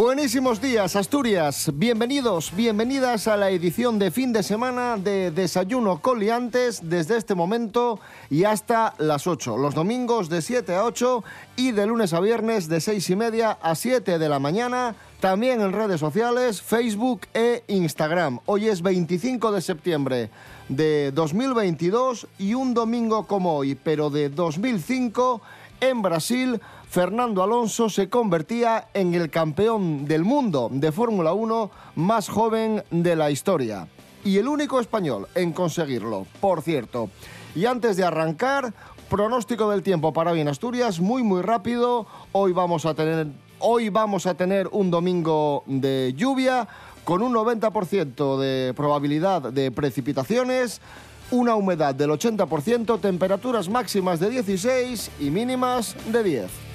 Buenísimos días, Asturias. Bienvenidos, bienvenidas a la edición de fin de semana de Desayuno Coliantes desde este momento y hasta las 8. Los domingos de 7 a 8 y de lunes a viernes de 6 y media a 7 de la mañana. También en redes sociales, Facebook e Instagram. Hoy es 25 de septiembre de 2022 y un domingo como hoy, pero de 2005 en Brasil, Fernando Alonso se convertía en el campeón del mundo de Fórmula 1 más joven de la historia. Y el único español en conseguirlo, por cierto. Y antes de arrancar, pronóstico del tiempo para bien Asturias, muy muy rápido. Hoy vamos a tener, hoy vamos a tener un domingo de lluvia con un 90% de probabilidad de precipitaciones una humedad del 80%, temperaturas máximas de 16 y mínimas de 10.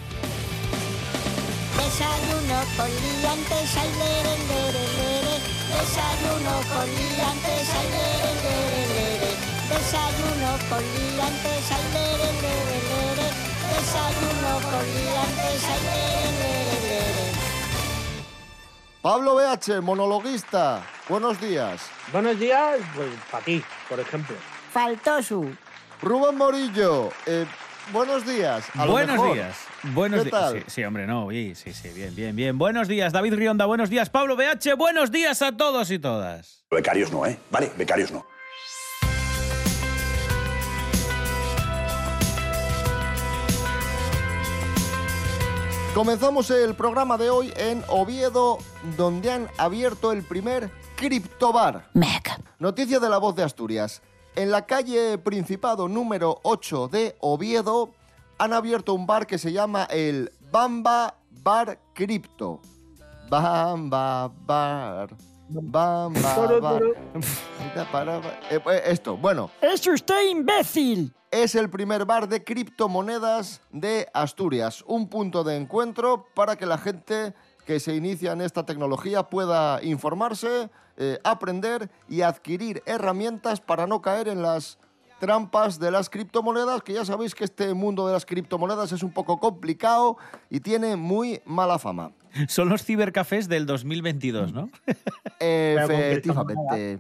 Desayuno con liantes, ay, lere, lere, lere. Desayuno con liantes, ay, lere, lere, lere. Desayuno con liantes, ay, lere, lere, lere. Desayuno con liantes, ay, lere, lere, lere. Pablo BH, monologuista, buenos días. Buenos días, pues para ti, por ejemplo. Faltó su. Rubén Morillo, eh, buenos días. A lo Buenos mejor. días. Buenos ¿Qué días. tal? Sí, sí, hombre, no. Sí, sí, sí, bien, bien, bien. Buenos días, David Rionda. Buenos días, Pablo BH. Buenos días a todos y todas. Becarios no, ¿eh? Vale, becarios no. Comenzamos el programa de hoy en Oviedo, donde han abierto el primer criptobar. Mec. Noticia de la voz de Asturias. En la calle Principado número 8 de Oviedo han abierto un bar que se llama el Bamba Bar Cripto. Bamba Bar. Bamba Bar. Eh, pues Esto, bueno, ¡Es usted imbécil! es el primer bar de criptomonedas de Asturias. Un punto de encuentro para que la gente que se inicia en esta tecnología pueda informarse, eh, aprender y adquirir herramientas para no caer en las trampas de las criptomonedas, que ya sabéis que este mundo de las criptomonedas es un poco complicado y tiene muy mala fama. Son los cibercafés del 2022, ¿no? Efectivamente. criptomonedas.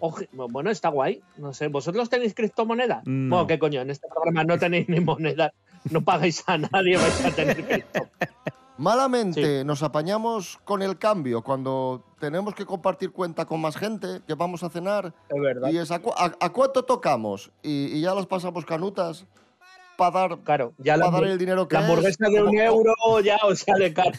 Oje- bueno, está guay. No sé, ¿vosotros tenéis criptomonedas? No. Bueno, ¿qué coño? En este programa no tenéis ni moneda. No pagáis a nadie, vais a tener cripto. Malamente nos apañamos con el cambio cuando tenemos que compartir cuenta con más gente, que vamos a cenar. Es verdad. Y es a, cu- a- a cuánto tocamos y, y ya las pasamos canutas para dar, Claro, ya la, pa' dar hamburg- el dinero que la hamburguesa es, de un como- euro ya os sale cara.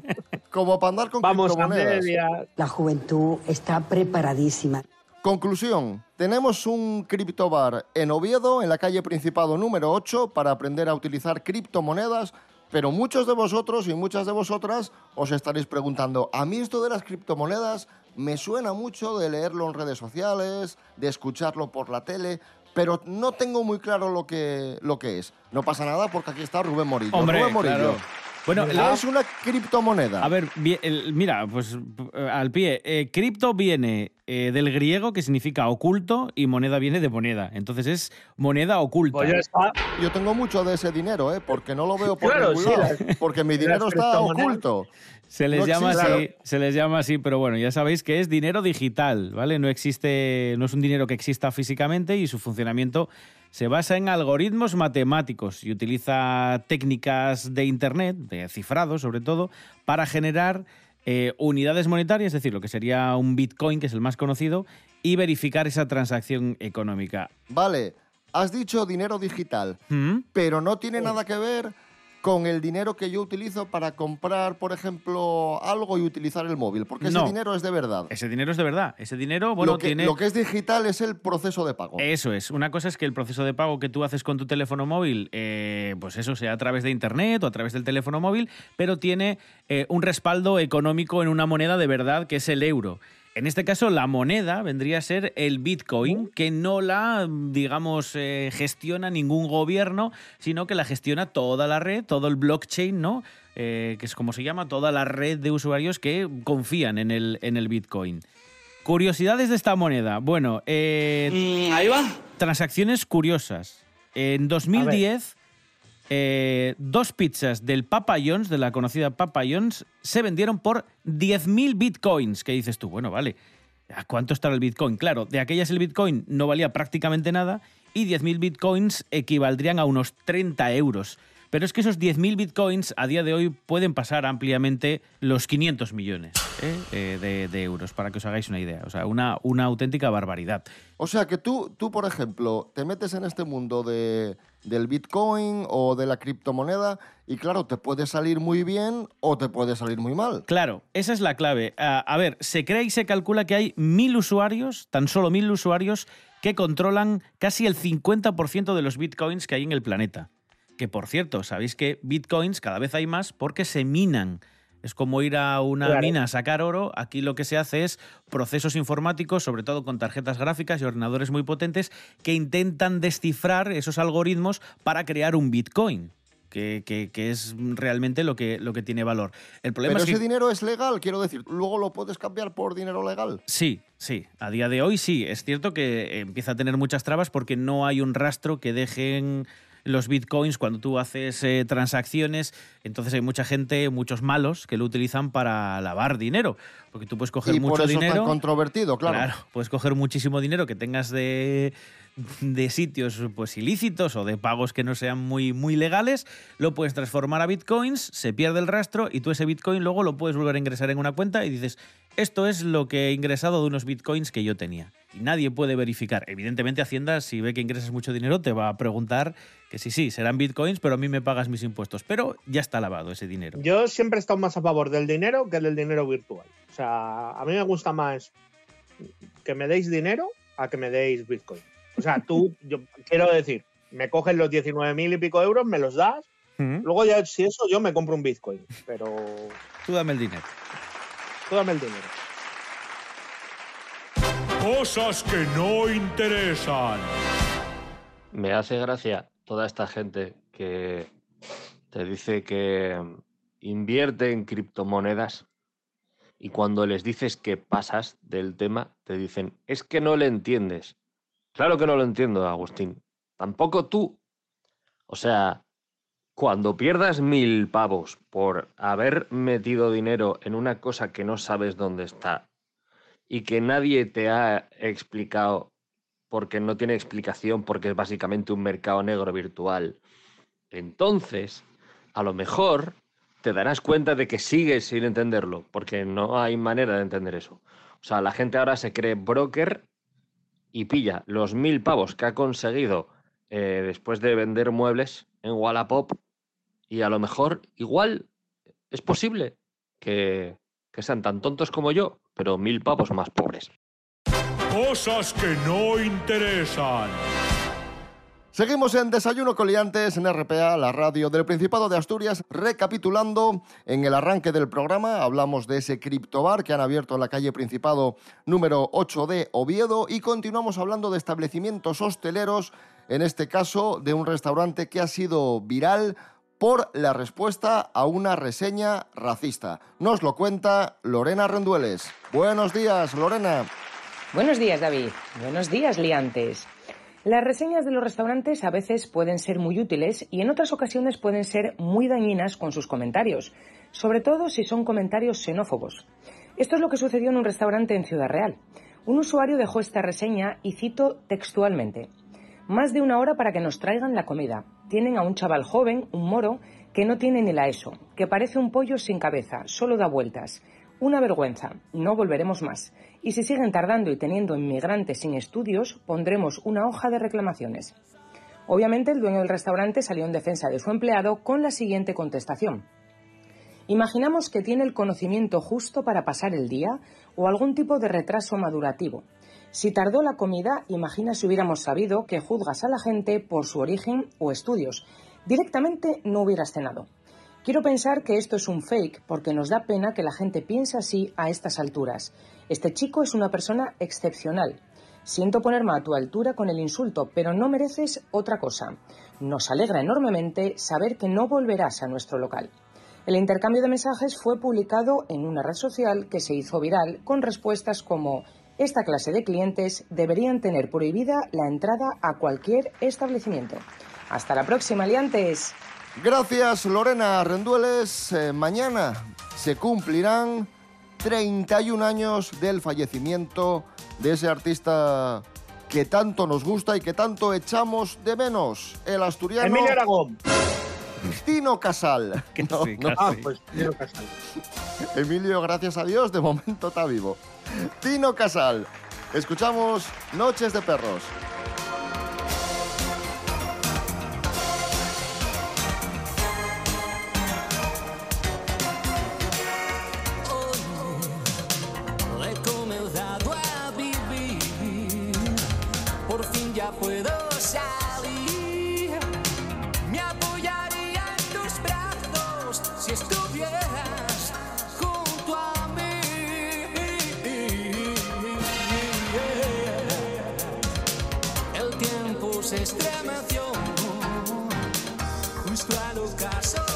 como para andar con Vamos a media. La juventud está preparadísima. Conclusión, tenemos un criptobar en Oviedo, en la calle Principado número 8, para aprender a utilizar criptomonedas, pero muchos de vosotros y muchas de vosotras os estaréis preguntando, a mí esto de las criptomonedas me suena mucho de leerlo en redes sociales, de escucharlo por la tele, pero no tengo muy claro lo que, lo que es. No pasa nada porque aquí está Rubén Morillo. Hombre, Rubén Morillo, claro. Bueno, ¿qué la- es una criptomoneda? A ver, mira, pues eh, al pie. eh, cripto viene eh, del griego que significa oculto y moneda viene de moneda. Entonces es moneda oculta. Pues ya está. Yo tengo mucho de ese dinero, ¿eh? Porque no lo veo por Claro, ningún sí, lado. las- porque mi dinero está oculto. Se les No llama existe. así, se les llama así, pero bueno, ya sabéis que es dinero digital, ¿vale? No existe, no es un dinero que exista físicamente y su funcionamiento se basa en algoritmos matemáticos y utiliza técnicas de internet, de cifrado sobre todo, para generar eh, unidades monetarias, es decir, lo que sería un Bitcoin, que es el más conocido, y verificar esa transacción económica. Vale, has dicho dinero digital, ¿Mm? pero no tiene nada que ver con el dinero que yo utilizo para comprar, por ejemplo, algo y utilizar el móvil, porque ese dinero es de verdad. Ese dinero es de verdad. Ese dinero, bueno, lo, que, tiene... lo que es digital es el proceso de pago. Eso es. Una cosa es que el proceso de pago que tú haces con tu teléfono móvil, eh, pues eso sea a través de internet o a través del teléfono móvil, pero tiene eh, un respaldo económico en una moneda de verdad que es el euro. En este caso, la moneda vendría a ser el Bitcoin, que no la, digamos, eh, gestiona ningún gobierno, sino que la gestiona toda la red, todo el blockchain, ¿no? Eh, que es como se llama, toda la red de usuarios que confían en el, en el Bitcoin. Curiosidades de esta moneda. Bueno, eh, ahí va. transacciones curiosas. En 2010, eh, dos pizzas del Papa John's, de la conocida Papa John's, se vendieron por 10.000 bitcoins. ¿Qué dices tú? Bueno, vale. ¿A cuánto estará el bitcoin? Claro, de aquellas el bitcoin no valía prácticamente nada y 10.000 bitcoins equivaldrían a unos 30 euros. Pero es que esos 10.000 bitcoins a día de hoy pueden pasar ampliamente los 500 millones ¿eh? Eh, de, de euros, para que os hagáis una idea. O sea, una, una auténtica barbaridad. O sea que tú, tú, por ejemplo, te metes en este mundo de, del Bitcoin o de la criptomoneda y claro, te puede salir muy bien o te puede salir muy mal. Claro, esa es la clave. A, a ver, se cree y se calcula que hay mil usuarios, tan solo mil usuarios, que controlan casi el 50% de los bitcoins que hay en el planeta. Que por cierto, sabéis que bitcoins cada vez hay más porque se minan. Es como ir a una Claro. mina a sacar oro. Aquí lo que se hace es procesos informáticos, sobre todo con tarjetas gráficas y ordenadores muy potentes, que intentan descifrar esos algoritmos para crear un bitcoin. Que, que- que es realmente lo que, lo que tiene valor. El problema Pero es que ese dinero es legal, quiero decir, luego lo puedes cambiar por dinero legal. Sí, sí. A día de hoy sí. Es cierto que empieza a tener muchas trabas porque no hay un rastro que dejen los bitcoins cuando tú haces eh, transacciones. Entonces hay mucha gente, muchos malos, que lo utilizan para lavar dinero. Porque tú puedes coger y mucho por eso es dinero. tan controvertido, claro. puedes coger muchísimo dinero que tengas de, de sitios pues ilícitos o de pagos que no sean muy, muy legales, lo puedes transformar a bitcoins, se pierde el rastro y tú ese bitcoin luego lo puedes volver a ingresar en una cuenta y dices, esto es lo que he ingresado de unos bitcoins que yo tenía. Y nadie puede verificar. Evidentemente Hacienda, si ve que ingresas mucho dinero, te va a preguntar que sí, sí, serán bitcoins, pero a mí me pagas mis impuestos. Pero ya está lavado ese dinero. Yo siempre he estado más a favor del dinero que del dinero virtual. O sea, a mí me gusta más que me deis dinero a que me deis Bitcoin. O sea, tú, yo quiero decir, me coges los 19.000 y pico euros, me los das, luego ya, si eso, yo me compro un Bitcoin. Pero Tú dame el dinero. tú dame el dinero. Cosas que no interesan. Me hace gracia toda esta gente que te dice que invierte en criptomonedas y cuando les dices que pasas del tema, te dicen, es que no le entiendes. Claro que no lo entiendo, Agustín. Tampoco tú. O sea, cuando pierdas mil pavos por haber metido dinero en una cosa que no sabes dónde está y que nadie te ha explicado porque no tiene explicación, porque es básicamente un mercado negro virtual, entonces, a lo mejor te darás cuenta de que sigues sin entenderlo, porque no hay manera de entender eso. O sea, la gente ahora se cree broker y pilla los mil pavos que ha conseguido eh, después de vender muebles en Wallapop y a lo mejor igual es posible que, que sean tan tontos como yo, pero mil pavos más pobres. Cosas que no interesan. Seguimos en Desayuno Coliantes en RPA, la radio del Principado de Asturias. Recapitulando, en el arranque del programa hablamos de ese criptobar que han abierto en la calle Principado número 8 de Oviedo y continuamos hablando de establecimientos hosteleros, en este caso de un restaurante que ha sido viral por la respuesta a una reseña racista. Nos lo cuenta Lorena Rendueles. Buenos días, Lorena. Buenos días, David. Buenos días, liantes. Las reseñas de los restaurantes a veces pueden ser muy útiles y en otras ocasiones pueden ser muy dañinas con sus comentarios, sobre todo si son comentarios xenófobos. Esto es lo que sucedió en un restaurante en Ciudad Real. Un usuario dejó esta reseña y cito textualmente. Más de una hora para que nos traigan la comida. Tienen a un chaval joven, un moro, que no tiene ni la ESO, que parece un pollo sin cabeza, solo da vueltas. Una vergüenza, no volveremos más. Y si siguen tardando y teniendo inmigrantes sin estudios, pondremos una hoja de reclamaciones. Obviamente el dueño del restaurante salió en defensa de su empleado con la siguiente contestación. Imaginamos que tiene el conocimiento justo para pasar el día o algún tipo de retraso madurativo. Si tardó la comida, imagina si hubiéramos sabido que juzgas a la gente por su origen o estudios. Directamente no hubieras cenado. Quiero pensar que esto es un fake porque nos da pena que la gente piense así a estas alturas. Este chico es una persona excepcional. Siento ponerme a tu altura con el insulto, pero no mereces otra cosa. Nos alegra enormemente saber que no volverás a nuestro local. El intercambio de mensajes fue publicado en una red social que se hizo viral con respuestas como esta clase de clientes deberían tener prohibida la entrada a cualquier establecimiento. Hasta la próxima, liantes. Gracias, Lorena Rendueles. Eh, mañana se cumplirán 31 años del fallecimiento de ese artista que tanto nos gusta y que tanto echamos de menos, el asturiano Emilio Aragón. Tino Casal. No, Sí, no, Ah, pues Emilio Casal. Emilio, gracias a Dios, de momento está vivo. Tino Casal. Escuchamos Noches de Perros. He comenzado justo al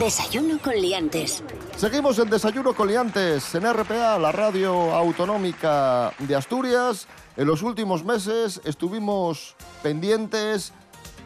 Desayuno con liantes. Seguimos en Desayuno Coliantes en RPA, la radio autonómica de Asturias. En los últimos meses estuvimos pendientes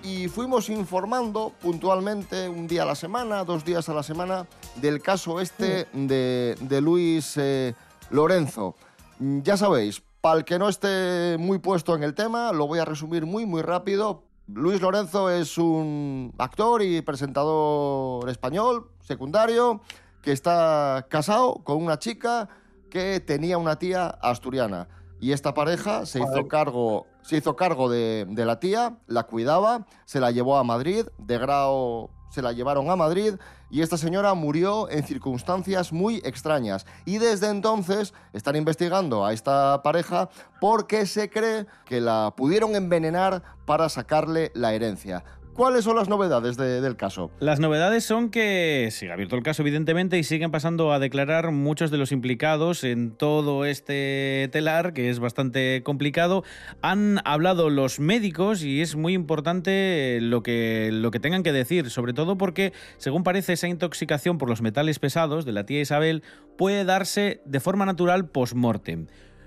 y fuimos informando puntualmente un día a la semana, dos días a la semana, del caso este de, de Luis eh, Lorenzo. Mm, Ya sabéis, para el que no esté muy puesto en el tema, lo voy a resumir muy, muy rápido. Luis Lorenzo es un actor y presentador español, secundario, que está casado con una chica que tenía una tía asturiana. Y esta pareja se hizo cargo, se hizo cargo de, de la tía, la cuidaba, se la llevó a Madrid, de grado se la llevaron a Madrid y esta señora murió en circunstancias muy extrañas. Y desde entonces están investigando a esta pareja porque se cree que la pudieron envenenar para sacarle la herencia. ¿Cuáles son las novedades de- del caso? Las novedades son que sigue abierto el caso, evidentemente, y siguen pasando a declarar muchos de los implicados en todo este telar, que es bastante complicado. Han hablado los médicos y es muy importante lo que, lo que tengan que decir, sobre todo porque, según parece, esa intoxicación por los metales pesados de la tía Isabel puede darse de forma natural post-mortem.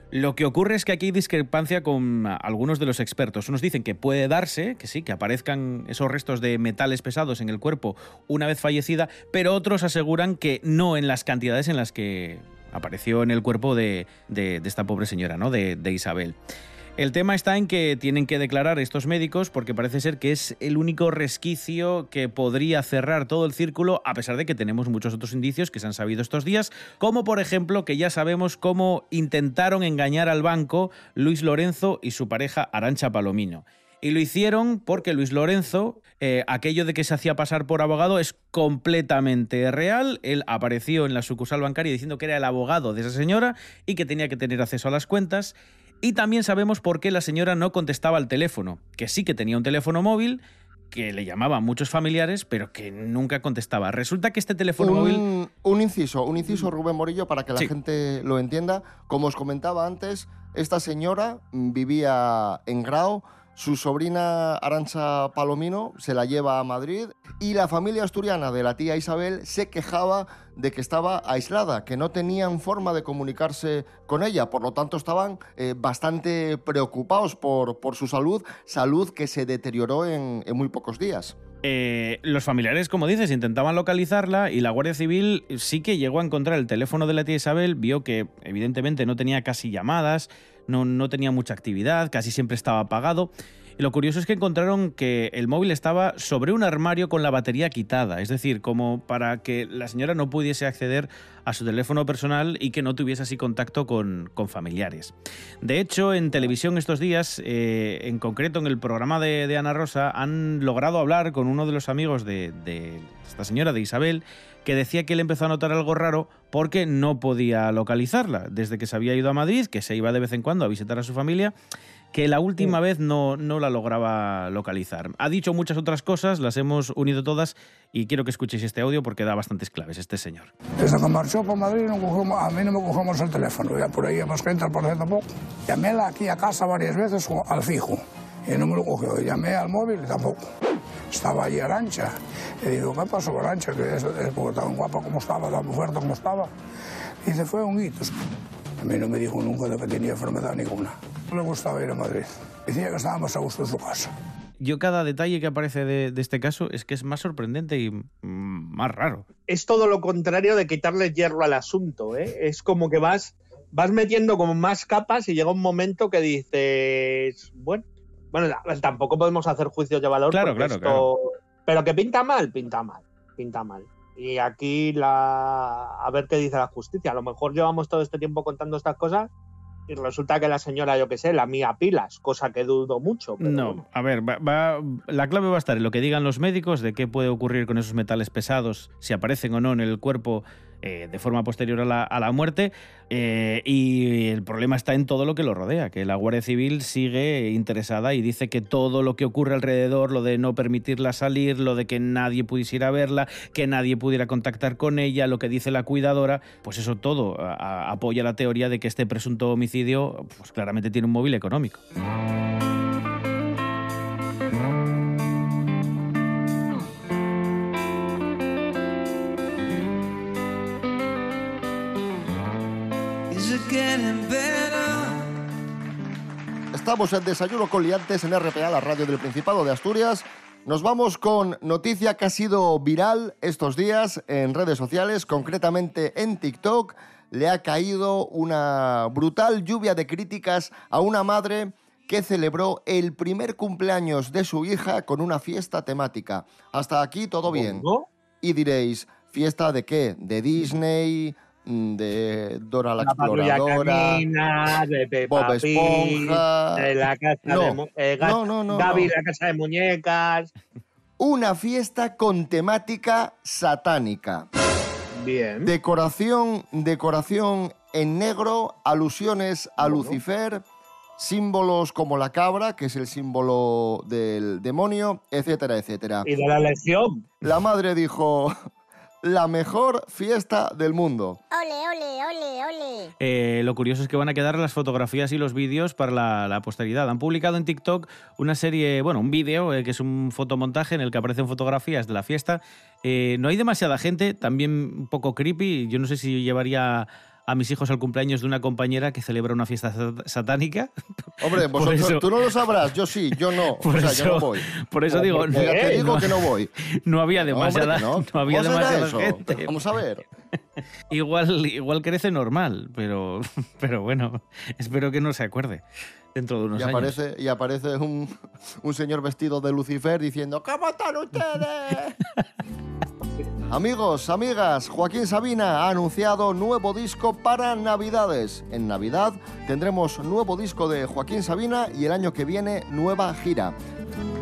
Lo que ocurre es que aquí hay discrepancia con ah, algunos de los expertos. Unos dicen que puede darse, que sí, que aparezcan esos restos de metales pesados en el cuerpo una vez fallecida, pero otros aseguran que no en las cantidades en las que apareció en el cuerpo de, esta pobre señora, ¿no? De, de Isabel. El tema está en que tienen que declarar estos médicos porque parece ser que es el único resquicio que podría cerrar todo el círculo, a pesar de que tenemos muchos otros indicios que se han sabido estos días, como por ejemplo que ya sabemos cómo intentaron engañar al banco Luis Lorenzo y su pareja Arancha Palomino. Y lo hicieron porque Luis Lorenzo, eh, aquello de que se hacía pasar por abogado es completamente real. Él apareció en la sucursal bancaria diciendo que era el abogado de esa señora y que tenía que tener acceso a las cuentas. Y también sabemos por qué la señora no contestaba al teléfono, que sí que tenía un teléfono móvil, que le llamaban muchos familiares, pero que nunca contestaba. Resulta que este teléfono móvil... Un, inciso, un inciso, Rubén Morillo, para que la Sí. gente lo entienda. Como os comentaba antes, esta señora vivía en Grau, su sobrina Arancha Palomino se la lleva a Madrid y la familia asturiana de la tía Isabel se quejaba de que estaba aislada, que no tenían forma de comunicarse con ella, por lo tanto estaban eh, bastante preocupados por, por su salud, salud que se deterioró en- en muy pocos días. Eh, los familiares, como dices, intentaban localizarla y la Guardia Civil sí que llegó a encontrar el teléfono de la tía Isabel, vio que evidentemente no tenía casi llamadas, no, no tenía mucha actividad, casi siempre estaba apagado. Y lo curioso es que encontraron que el móvil estaba sobre un armario con la batería quitada, es decir, como para que la señora no pudiese acceder a su teléfono personal y que no tuviese así contacto con, con familiares. De hecho, en televisión estos días, eh, en concreto en el programa de, Ana Rosa, han logrado hablar con uno de los amigos de esta señora, de Isabel, que decía que él empezó a notar algo raro porque no podía localizarla. Desde que se había ido a Madrid, que se iba de vez en cuando a visitar a su familia, que la última vez no, no la lograba localizar. Ha dicho muchas otras cosas, las hemos unido todas y quiero que escuchéis este audio porque da bastantes claves este señor. Desde que marchó por Madrid no cogemos- a mí no me cogemos el teléfono, ya por ahí más gente al por tampoco. Llamé aquí a casa varias veces al fijo y no me lo cogió. Llamé al móvil y tampoco. Estaba allí Arancha. Y digo, ¿qué pasó con Arancha? Que es, es porque tan guapa como estaba, tan fuerte como estaba. Y se fue un hito. A mí no me dijo nunca de que tenía enfermedad ninguna. No le gustaba ir a Madrid. Decía que estaba más a gusto en su casa. Yo cada detalle que aparece de, de este caso es que es más sorprendente y más raro. es todo lo contrario de quitarle hierro al asunto, ¿eh? Es como que vas, vas metiendo como más capas y llega un momento que dices, bueno, bueno, tampoco podemos hacer juicios de valor. Claro, claro, esto- Pero que pinta mal, pinta mal, pinta mal. Y aquí la a ver qué dice la justicia. A lo mejor llevamos todo este tiempo contando estas cosas y resulta que la señora, yo qué sé, la mía pilas, cosa que dudo mucho. pero No, bueno. a ver, va- va- la clave va a estar en lo que digan los médicos de qué puede ocurrir con esos metales pesados, si aparecen o no en el cuerpo eh, de forma posterior a la, a la muerte. eh, y el problema está en todo lo que lo rodea, que la Guardia Civil sigue interesada y dice que todo lo que ocurre alrededor, lo de no permitirla salir, lo de que nadie pudiese ir a verla, que nadie pudiera contactar con ella, lo que dice la cuidadora, pues eso todo apoya la teoría de que este presunto homicidio pues claramente tiene un móvil económico. Estamos en Desayuno con Liantes en RPA, la radio del Principado de Asturias. Nos vamos con noticia que ha sido viral estos días en redes sociales, concretamente en TikTok. Le ha caído una brutal lluvia de críticas a una madre que celebró el primer cumpleaños de su hija con una fiesta temática. Hasta aquí todo bien. Y diréis, ¿fiesta de qué? ¿De Disney? Mm, ¿De Dora la, Exploradora? canina, de Peppa Bob Esponja. de la casa No. de mu- eh, No, no, no, Gaby, no. la casa de muñecas. Una fiesta con temática satánica. Bien. Decoración, decoración en negro, alusiones a Lucifer, símbolos como la cabra, que es el símbolo del demonio, etcétera, etcétera. Y de la legión. La madre dijo, la mejor fiesta del mundo. Ole, ole, ole, ole. Eh, lo curioso es que van a quedar las fotografías y los vídeos para la, la posteridad. Han publicado en TikTok una serie, bueno, un vídeo eh, que es un fotomontaje en el que aparecen fotografías de la fiesta. Eh, no hay demasiada gente, también un poco creepy. Yo no sé si llevaría a mis hijos al cumpleaños de una compañera que celebra una fiesta sat- satánica. Hombre, vosotros, eso- tú no lo sabrás, yo sí, yo no. Por o sea, eso, yo no voy. por eso digo, Ya te digo no- que no voy. No había No, hombre, demasiada, no. no había ¿Cómo será demasiada gente. Vamos a ver. Igual, igual crece normal, pero, pero bueno, espero que no se acuerde dentro de unos Y años. aparece, y aparece un, un señor vestido de Lucifer diciendo ¿Cómo están ustedes? Amigos, amigas, Joaquín Sabina ha anunciado nuevo disco para Navidades. En Navidad tendremos nuevo disco de Joaquín Sabina y el año que viene nueva gira.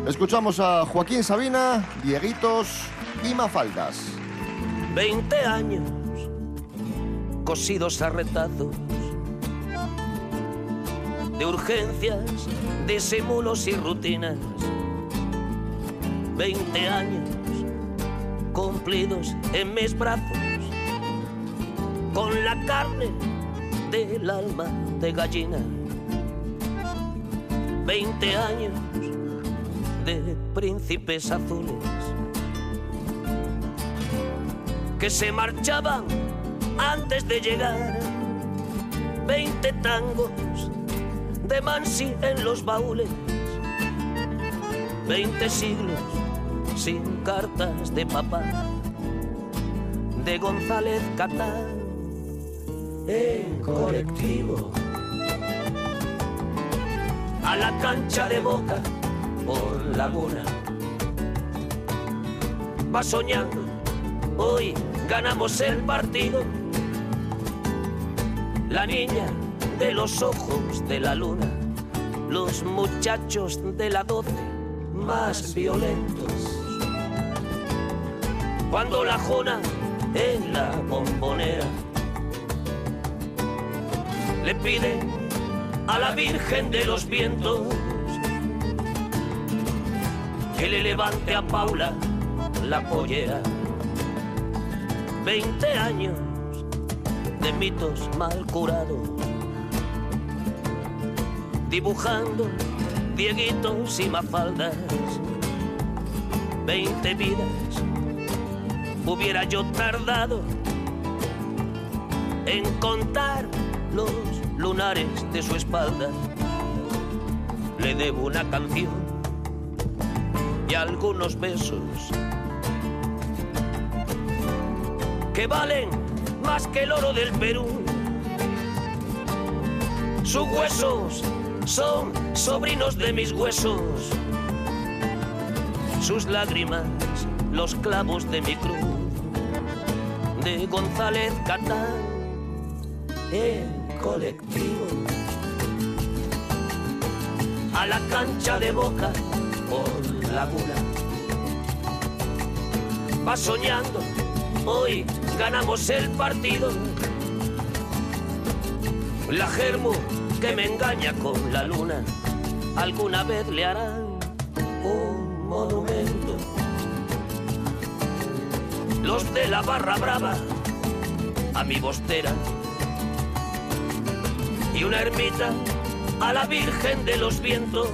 Escuchamos a Joaquín Sabina, Dieguitos y Mafaldas. 20 años cosidos a retazos de urgencias, disimulos y rutinas. 20 años cumplidos en mis brazos con la carne del alma de gallina. 20 años de príncipes azules que se marchaban antes de llegar. Veinte tangos de Mansi en los baúles. Veinte siglos sin cartas de papá. De González Catán en colectivo. A la cancha de boca por Laguna. Va soñando Hoy ganamos el partido. La niña de los ojos de la luna, los muchachos de la doce más violentos. Cuando la jona en la bombonera le pide a la Virgen de los Vientos que le levante a Paula la pollera. 20 años de mitos mal curados, dibujando dieguitos y mafaldas. 20 vidas hubiera yo tardado en contar los lunares de su espalda. Le debo una canción y algunos besos que valen más que el oro del Perú. Sus huesos son sobrinos de mis huesos. Sus lágrimas, los clavos de mi cruz. De González Catán, el colectivo. A la cancha de boca por Laguna. Va soñando Hoy ganamos el partido. La germo que me engaña con la luna, alguna vez le harán un monumento. Los de la barra brava a mi bostera y una ermita a la Virgen de los Vientos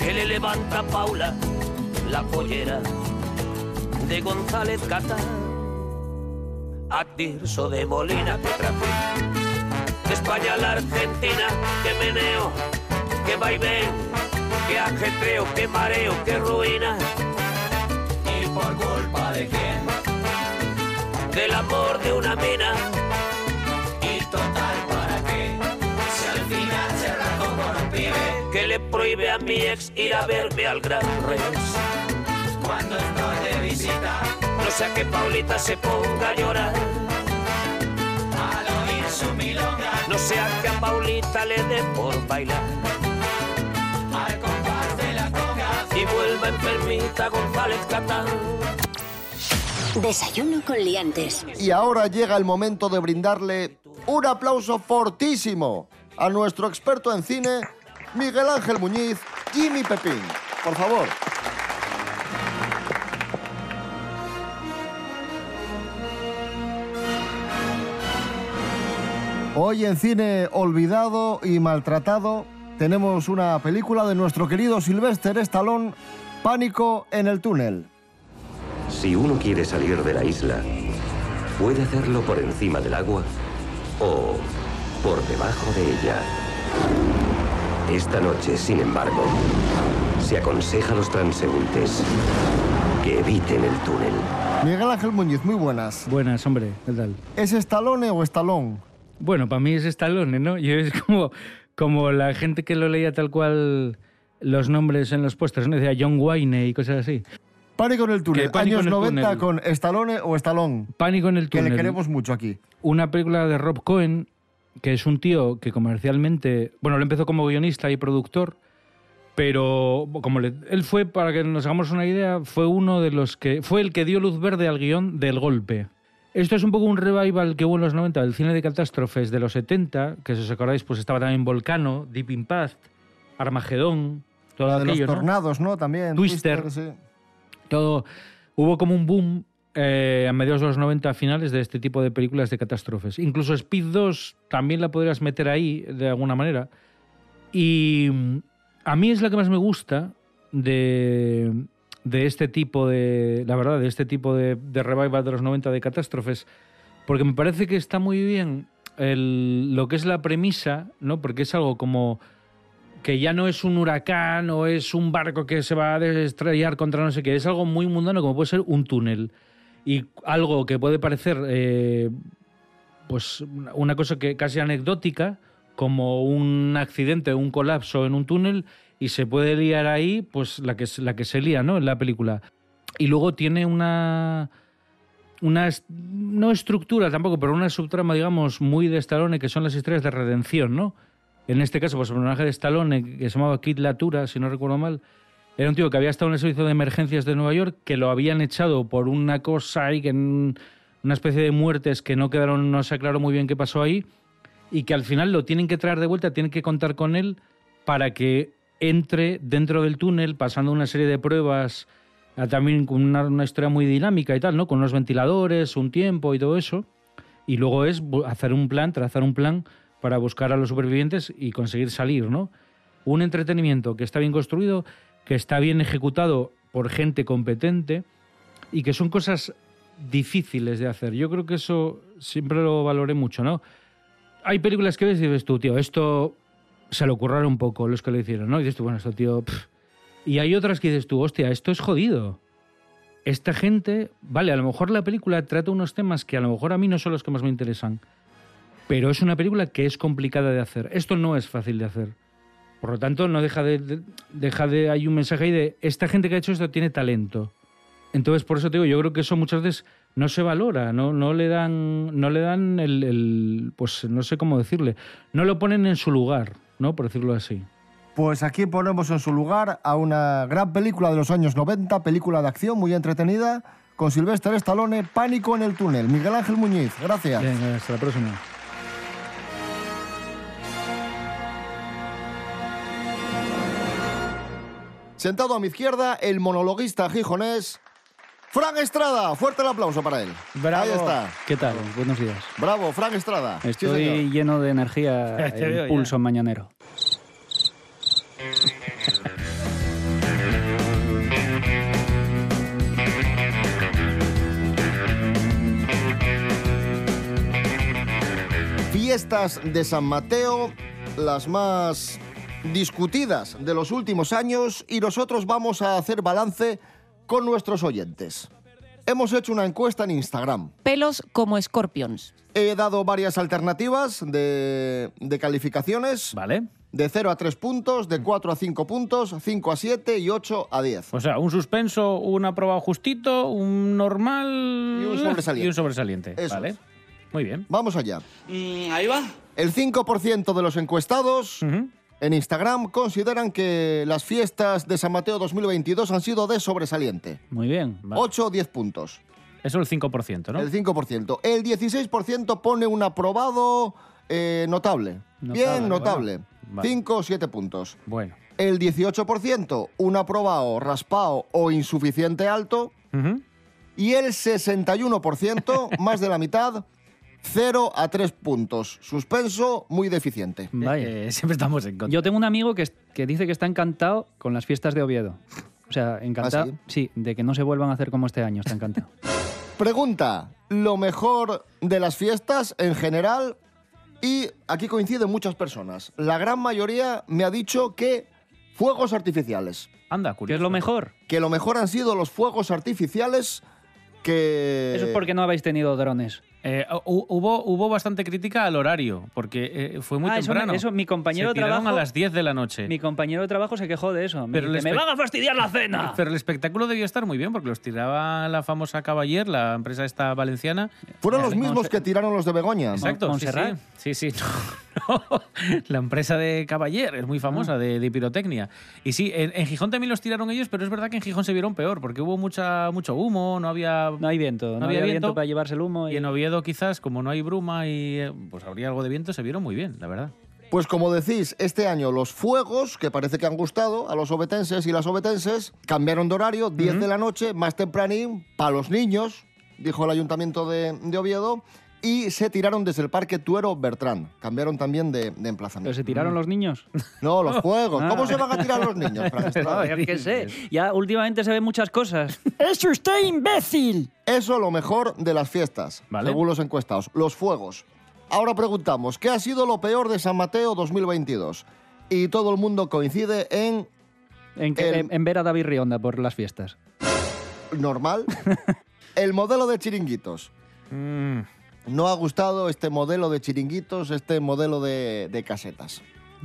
que le levanta Paula la pollera de González Catán, a Tirso de Molina que de España a la Argentina que meneo, que vaivén, que ajetreo, que mareo, que ruina. ¿Y por culpa de quién? Del amor de una mina. ¿Y total para qué? Si al final se arrancó por un pibe que le prohíbe a mi ex ir a verme al Gran Rex cuando estoy de visita. No sea que Paulita se ponga a llorar. Al oír su milonga. No sea que a Paulita le dé por bailar. Al compás de la conga. Y vuelva enfermita González Catán. Desayuno con liantes. Y ahora llega el momento de brindarle un aplauso fortísimo a nuestro experto en cine, Miguel Ángel Muñiz, Jimmy Pepín. Por favor. Hoy en cine olvidado y maltratado tenemos una película de nuestro querido Sylvester Stallone, Pánico en el túnel. Si uno quiere salir de la isla, Puede hacerlo por encima del agua o por debajo de ella. Esta noche, sin embargo, se aconseja a los transeúntes que eviten el túnel. Miguel Ángel Muñiz, muy buenas. Buenas, hombre, ¿qué tal? ¿Es Stallone o Stallone? Bueno, para mí es Stallone, ¿no? Yo es como, como la gente que lo leía tal cual los nombres en los pósters, ¿no? Decía John Wayne y cosas así. Pánico en el túnel, Que Pánico años en el 90 túnel. con Stallone o Stallone. Pánico en el Que túnel. le queremos mucho aquí. Una película de Rob Cohen, que es un tío que comercialmente, bueno, lo empezó como guionista y productor, pero como le- él fue, para que nos hagamos una idea, fue uno de los que, fue el que dio luz verde al guion del golpe. Esto es un poco un revival que hubo en los 90 del cine de catástrofes de los 70, que si os acordáis, pues estaba también Volcano, Deep Impact, Armagedón, todo de los tornados, ¿no? También. Twister. sí. Todo hubo como un boom eh, a mediados de los 90 finales de este tipo de películas de catástrofes. Incluso Speed 2 también la podrías meter ahí de alguna manera. Y mm, a mí es la que más me gusta de, de este tipo de, la verdad, de este tipo de, de de los 90 de catástrofes, porque me parece que está muy bien lo que es la premisa, ¿no? Porque es algo como que ya no es un huracán o es un barco que se va a estrellar contra no sé qué, es algo muy mundano como puede ser un túnel. Y algo que puede parecer eh, pues una- cosa que casi anecdótica, como un accidente, un colapso en un túnel, y se puede liar ahí, pues la que, la que se lía, ¿no? En la película. Y luego tiene una. Una, no estructura tampoco, pero una subtrama, digamos, muy de Stallone, que son las historias de redención, ¿no? En este caso, pues el personaje de Stallone, que se llamaba Kid Latura, si no recuerdo mal, era un tío que había estado en el servicio de emergencias de Nueva York, que lo habían echado por una cosa ahí, que en- una especie de muertes que no quedaron, no se aclaró muy bien qué pasó ahí, y que al final lo tienen que traer de vuelta, tienen que contar con él para que entre dentro del túnel, pasando una serie de pruebas, también con una, una historia muy dinámica y tal, ¿no? Con unos ventiladores, un tiempo y todo eso. Y luego es hacer un plan, trazar un plan para buscar a los supervivientes y conseguir salir, ¿no? Un entretenimiento que está bien construido, que está bien ejecutado por gente competente y que son cosas difíciles de hacer. Yo creo que eso siempre lo valoré mucho, ¿no? Hay películas que ves y dices tú, tío, esto se lo curraron un poco los que lo hicieron, ¿no? Y dices tú, bueno, esto, tío... Y hay otras que dices tú, hostia, esto es jodido. Esta gente, vale, a lo mejor la película trata unos temas que a lo mejor a mí no son los que más me interesan, pero es una película que es complicada de hacer. Esto no es fácil de hacer. Por lo tanto, no deja de, de- deja de hay un mensaje ahí de esta gente que ha hecho esto tiene talento. Entonces, por eso te digo, yo creo que eso muchas veces no se valora, no, no le dan, no le dan el, el- pues no sé cómo decirle, no lo ponen en su lugar, ¿no? Por decirlo así. Pues aquí ponemos en su lugar a una gran película de los años 90, película de acción muy entretenida, con Sylvester Stallone, Pánico en el túnel. Miguel Ángel Muñiz, gracias. Venga, hasta la próxima. Sentado a mi izquierda, el monologuista gijonés, Fran Estrada. Fuerte el aplauso para él. Ahí está. ¿Qué tal? Buenos días. Bravo, Fran Estrada. Estoy lleno de energía, el ya. pulso mañanero. Fiestas de San Mateo, las más discutidas de los últimos años y nosotros vamos a hacer balance con nuestros oyentes. Hemos hecho una encuesta en Instagram. Pelos como Scorpions. He dado varias alternativas de, de calificaciones. Vale. De 0 a 3 puntos, de 4 a 5 puntos, 5 a 7 y 8 a 10. O sea, un suspenso, un aprobado justito, un normal Y un sobresaliente. Y un sobresaliente. Eso vale. es. Muy bien. Vamos allá. ahí va. El 5% de los encuestados en Instagram consideran que las fiestas de San Mateo 2022 han sido de sobresaliente. Muy bien. vale. 8 o 10 puntos. Eso el 5%, ¿no? El 5%. El 16% pone un aprobado eh, notable. Notable, Bien notable. bueno. Vale. 5 o 7 puntos. Bueno. El 18% un aprobado, raspado o insuficiente alto. Y el 61%, más de la mitad, 0 a 3 puntos. Suspenso muy deficiente. Vaya. siempre estamos en contra. Yo tengo un amigo que, que dice que está encantado con las fiestas de Oviedo. O sea, encantado. ¿Ah, sí? de que no se vuelvan a hacer como este año, está encantado. Pregunta, lo mejor de las fiestas en general y aquí coinciden muchas personas. La gran mayoría me ha dicho que fuegos artificiales. Anda, ¿Qué es lo mejor? Que lo mejor han sido los fuegos artificiales que... Eso es porque no habéis tenido drones. Eh, hu- hubo, hubo bastante crítica al horario, porque eh, fue muy Ah, eso temprano. eso, mi compañero Se de tiraron trabajo- a las 10 de la noche. Mi compañero de trabajo se quejó de eso. Me, Pero dice, "Me van a fastidiar la cena. Pero el espectáculo debió estar muy bien, porque los tiraba la famosa Caballер, la empresa esta valenciana. Fueron los Eh, mismos que tiraron los de Begoña. Exacto, Montserrat. sí, sí, sí. no, no. La empresa de Caballer es muy famosa Ah. de, de pirotecnia. Y sí, en, en Gijón también los tiraron ellos, pero es verdad que en Gijón se vieron peor, porque hubo mucha, mucho humo, no había... No hay viento, no, había viento, para llevarse el humo. Y en Oviedo quizás, como no hay bruma y eh, pues habría algo de viento, se vieron muy bien, la verdad. Pues como decís, este año los fuegos, que parece que han gustado a los obetenses y las obetenses, cambiaron de horario, 10 de la noche, más tempranín, para los niños, dijo el ayuntamiento de, de Oviedo, y se tiraron desde el Parque Tuero Bertrán. Cambiaron también de, de emplazamiento. ¿Pero se tiraron los niños? No, los fuegos. ¿Cómo Ah. se van a tirar los niños, Fran Estrada? Yo qué sé. Ya últimamente se ven muchas cosas. ¡Es usted imbécil! Eso lo mejor de las fiestas, Vale. según los encuestados. Los fuegos. Ahora preguntamos, ¿qué ha sido lo peor de San Mateo 2022? Y todo el mundo coincide en En, que- El- en- en ver a David Rionda por las fiestas. normal. el modelo de chiringuitos. Mm, No ha gustado este modelo de chiringuitos, este modelo de, de casetas.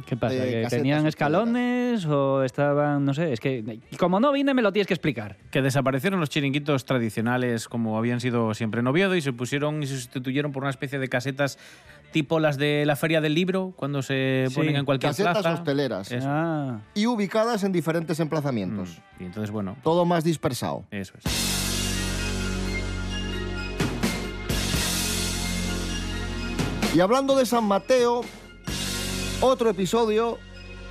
¿Qué pasa? De ¿Que casetas tenían escalones o estaban, no sé, es que como no vine me lo tienes que explicar. que desaparecieron los chiringuitos tradicionales como habían sido siempre en Oviedo y se pusieron y se sustituyeron por una especie de casetas tipo las de la Feria del Libro, cuando se Sí, ponen en cualquier Casetas plaza. hosteleras. Ah, Y ubicadas en diferentes emplazamientos. Y entonces, bueno, Todo más dispersado. eso es. Y hablando de San Mateo, otro episodio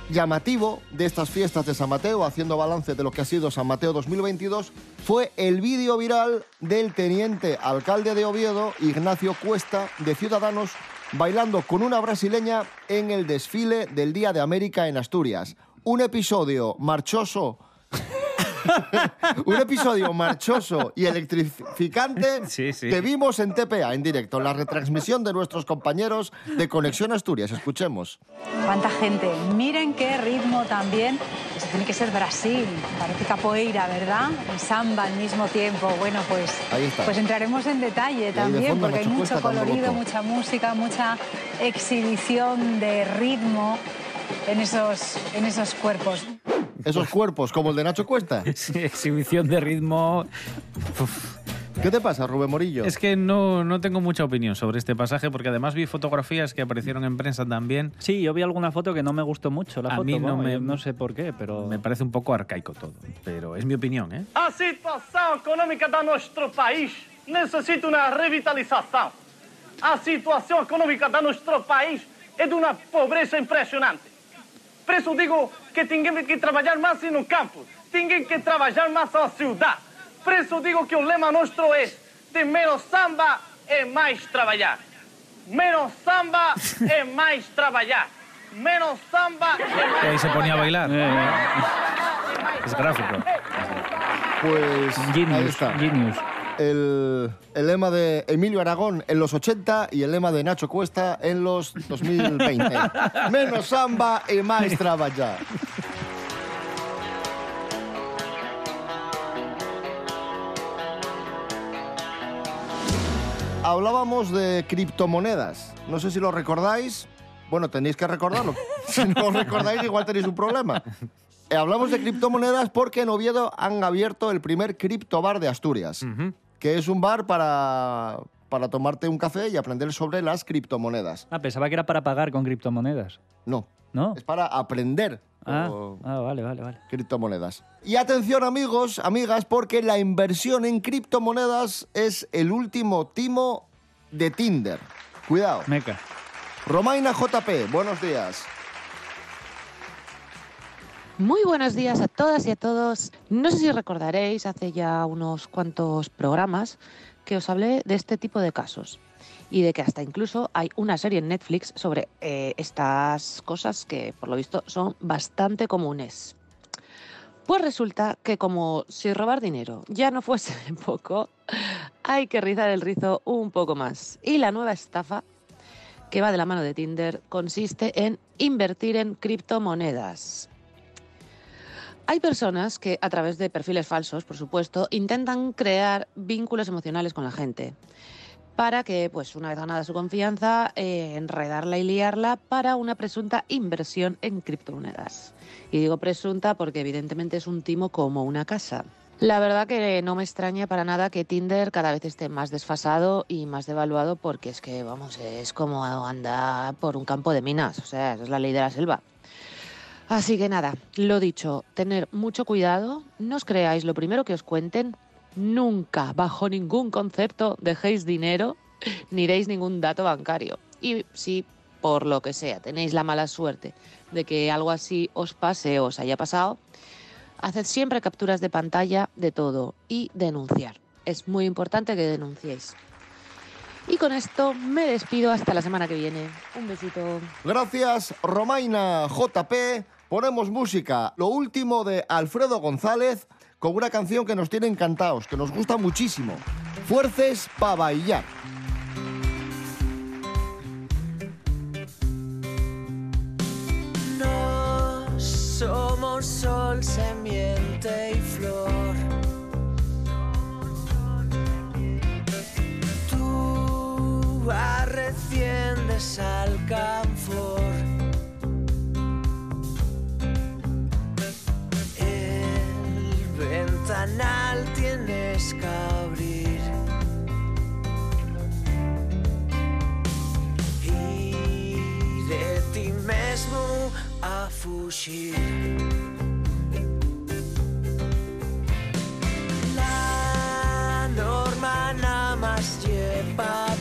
llamativo de estas fiestas de San Mateo, haciendo balance de lo que ha sido San Mateo 2022, fue el vídeo viral del teniente alcalde de Oviedo, Ignacio Cuesta, de Ciudadanos, bailando con una brasileña en el desfile del Día de América en Asturias. Un episodio marchoso. un episodio marchoso y electrificante Sí, sí. que vimos en TPA en directo, la retransmisión de nuestros compañeros de Conexión Asturias. Escuchemos. ¿Cuánta gente? Miren qué ritmo también. Eso tiene que ser Brasil. Parece capoeira, ¿verdad? Y samba al mismo tiempo. Bueno, pues, Ahí está. pues entraremos en detalle Y también, porque hay mucho colorido, mucha música, mucha exhibición de ritmo en esos, en esos cuerpos. Esos cuerpos, como el de Nacho Cuesta. Sí, exhibición de ritmo. Uf. ¿Qué te pasa, Rubén Morillo? Es que no, no tengo mucha opinión sobre este pasaje porque además vi fotografías que aparecieron en prensa también. sí, yo vi alguna foto que no me gustó mucho la A foto. mí no vamos, me- no sé por qué, pero Me parece un poco arcaico todo, pero es mi opinión, ¿eh? A situação econômica do nosso país necessita uma revitalização. A situação econômica do nosso país é de uma pobreza impressionante. Por isso digo que temos que trabalhar mais no campo, temos que trabalhar mais na cidade. Por isso digo que o lema nosso é de menos samba e mais trabalhar. Menos samba e mais trabalhar. Menos samba e Y mais ahí se ponía a bailar. Eh, Es gráfico. Pues ahí Genius, está. genius. El, el lema de Emilio Aragón en los 80 y el lema de Nacho Cuesta en los 2020. Menos samba y más trabajar. Hablábamos de criptomonedas. No sé si lo recordáis. Bueno, tenéis que recordarlo. Si no lo recordáis, igual tenéis un problema. Eh, hablamos de criptomonedas porque en Oviedo han abierto el primer criptobar de Asturias, que es un bar para, para tomarte un café y aprender sobre las criptomonedas. Ah, pensaba que era para pagar con criptomonedas. No, ¿No? es para aprender Ah, ah, vale, vale, vale. criptomonedas. Y atención amigos, amigas, porque la inversión en criptomonedas es el último timo de Tinder. Cuidado. Meca. Romaina JP, buenos días. Muy buenos días a todas y a todos. No sé si recordaréis, hace ya unos cuantos programas que os hablé de este tipo de casos y de que hasta incluso hay una serie en Netflix sobre eh, estas cosas que por lo visto son bastante comunes. Pues resulta que como si robar dinero ya no fuese poco, hay que rizar el rizo un poco más. Y la nueva estafa, que va de la mano de Tinder, consiste en invertir en criptomonedas. Hay personas que, a través de perfiles falsos, por supuesto, intentan crear vínculos emocionales con la gente para que, pues, una vez ganada su confianza, eh, enredarla y liarla para una presunta inversión en criptomonedas. Y digo presunta porque evidentemente es un timo como una casa. La verdad que no me extraña para nada que Tinder cada vez esté más desfasado y más devaluado porque es que, vamos, es como andar por un campo de minas, o sea, es la ley de la selva. Así que nada, lo dicho, tener mucho cuidado, no os creáis lo primero que os cuenten, nunca, bajo ningún concepto, dejéis dinero ni deis ningún dato bancario. Y si por lo que sea tenéis la mala suerte de que algo así os pase o os haya pasado, haced siempre capturas de pantalla de todo y denunciar. Es muy importante que denunciéis. Y con esto me despido hasta la semana que viene. Un besito. Gracias, Romaina JP. Ponemos música. Lo último de Alfredo González con una canción que nos tiene encantados, que nos gusta muchísimo. Fuerces para bailar. No somos sol, semiente y flor. Tú arreciendes al camfor. Tienes que abrir. Y de ti mesmo a fugir. La norma nada más lleva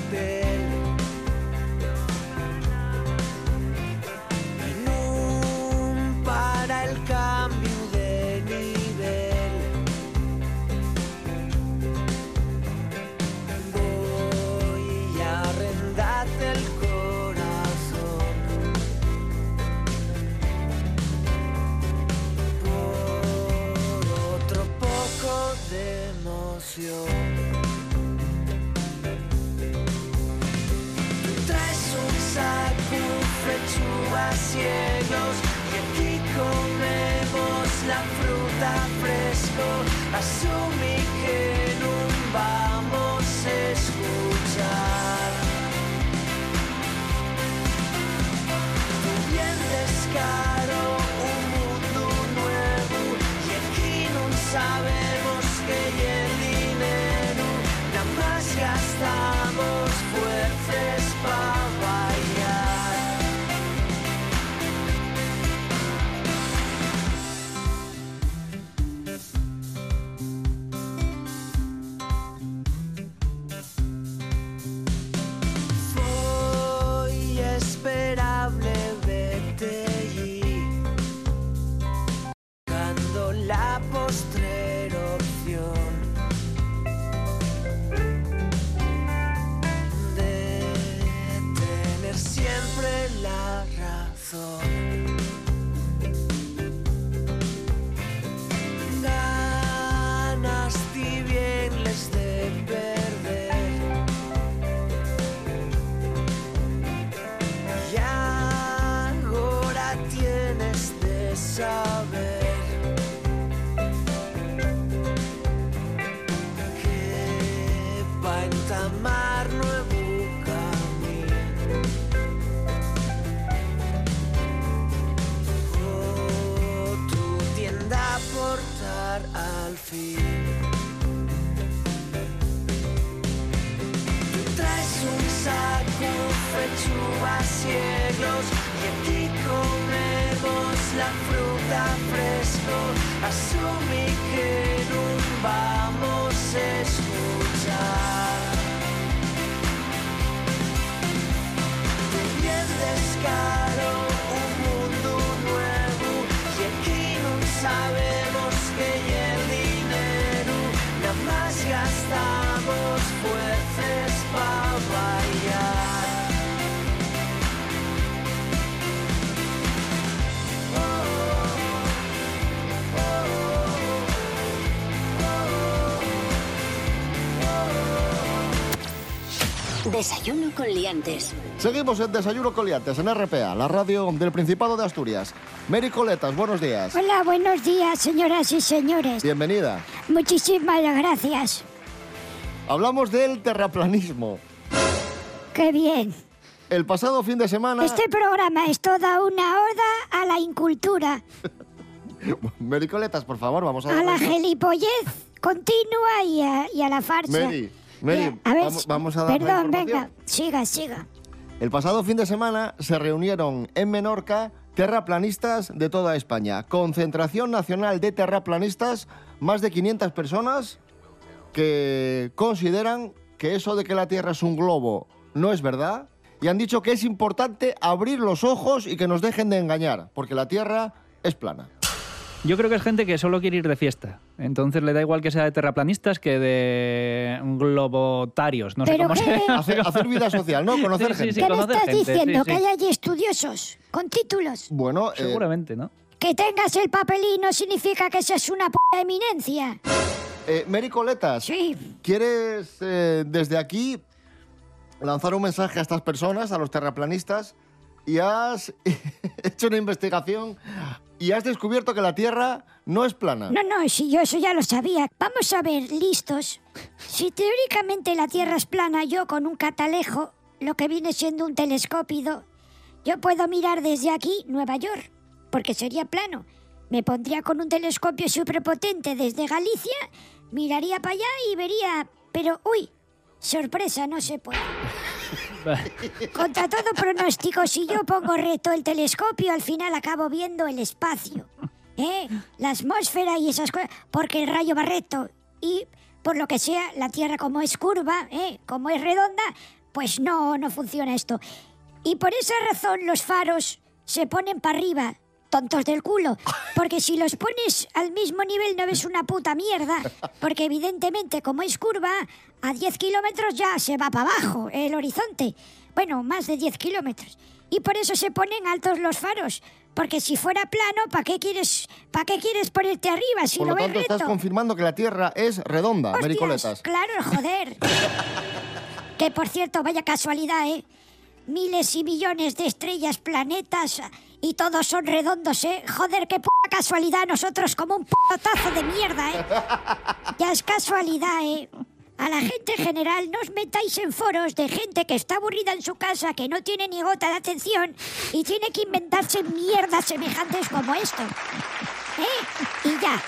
para. Desayuno con liantes. Seguimos en Desayuno con liantes en RPA, la radio del Principado de Asturias. Mary Coletas, buenos días. Hola, buenos días, señoras y señores. Bienvenida. Muchísimas gracias. Hablamos del terraplanismo. Qué bien. El pasado fin de semana... Este programa es toda una oda a la incultura, Mary Coletas, por favor, vamos a... a la gelipollez continua y a, y a la farsa. Mary, Mary, A ver, vamos, vamos a dar Perdón, venga, siga, siga. El pasado fin de semana se reunieron en Menorca terraplanistas de toda España. Concentración nacional de terraplanistas, más de 500 personas que consideran que eso de que la Tierra es un globo no es verdad y han dicho que es importante abrir los ojos y que nos dejen de engañar, porque la Tierra es plana. Yo creo que es gente que solo quiere ir de fiesta. Entonces le da igual que sea de terraplanistas que de globotarios. No sé Pero cómo qué- se Hacer, hacer vida social, ¿no? Conocer Sí, sí, gente. sí, ¿Qué me conocer estás gente, diciendo? sí, Que sí. hay allí estudiosos con títulos. Bueno, eh, Seguramente, ¿no? Que tengas el papelín no significa que seas una p eminencia. Eh, Mary Coletas, ¿quieres eh, desde aquí lanzar un mensaje a estas personas, a los terraplanistas, y has hecho una investigación y has descubierto que la Tierra no es plana? No, no, si yo eso ya lo sabía. Vamos a ver, listos. Si teóricamente la Tierra es plana, yo con un catalejo, lo que viene siendo un telescópido, yo puedo mirar desde aquí Nueva York, porque sería plano. Me pondría con un telescopio superpotente desde Galicia, miraría para allá y vería... Pero, uy, sorpresa, no se puede. Contra todo pronóstico, si yo pongo reto el telescopio, al final acabo viendo el espacio. ¿eh? La atmósfera y esas cosas. Porque el rayo va recto. Y por lo que sea, la Tierra como es curva, ¿eh? como es redonda, pues no, no funciona esto. Y por esa razón los faros se ponen para arriba, tontos del culo. Porque si los pones al mismo nivel no ves una puta mierda. Porque evidentemente como es curva, a 10 kilómetros ya se va para abajo el horizonte. Bueno, más de 10 kilómetros. Y por eso se ponen altos los faros. Porque si fuera plano, ¿para qué quieres, para qué quieres ponerte arriba si Por lo lo ves tanto, recto? estás confirmando que la Tierra es redonda, Hostias. Claro, joder. que por cierto, vaya casualidad, ¿eh? Miles y millones de estrellas, planetas y todos son redondos, ¿eh? Joder, qué puta casualidad. Nosotros como un tazo de mierda, ¿eh? Ya es casualidad, ¿eh? A la gente en general no os metáis en foros de gente que está aburrida en su casa, que no tiene ni gota de atención y tiene que inventarse mierdas semejantes como esto. ¿Eh? Y ya.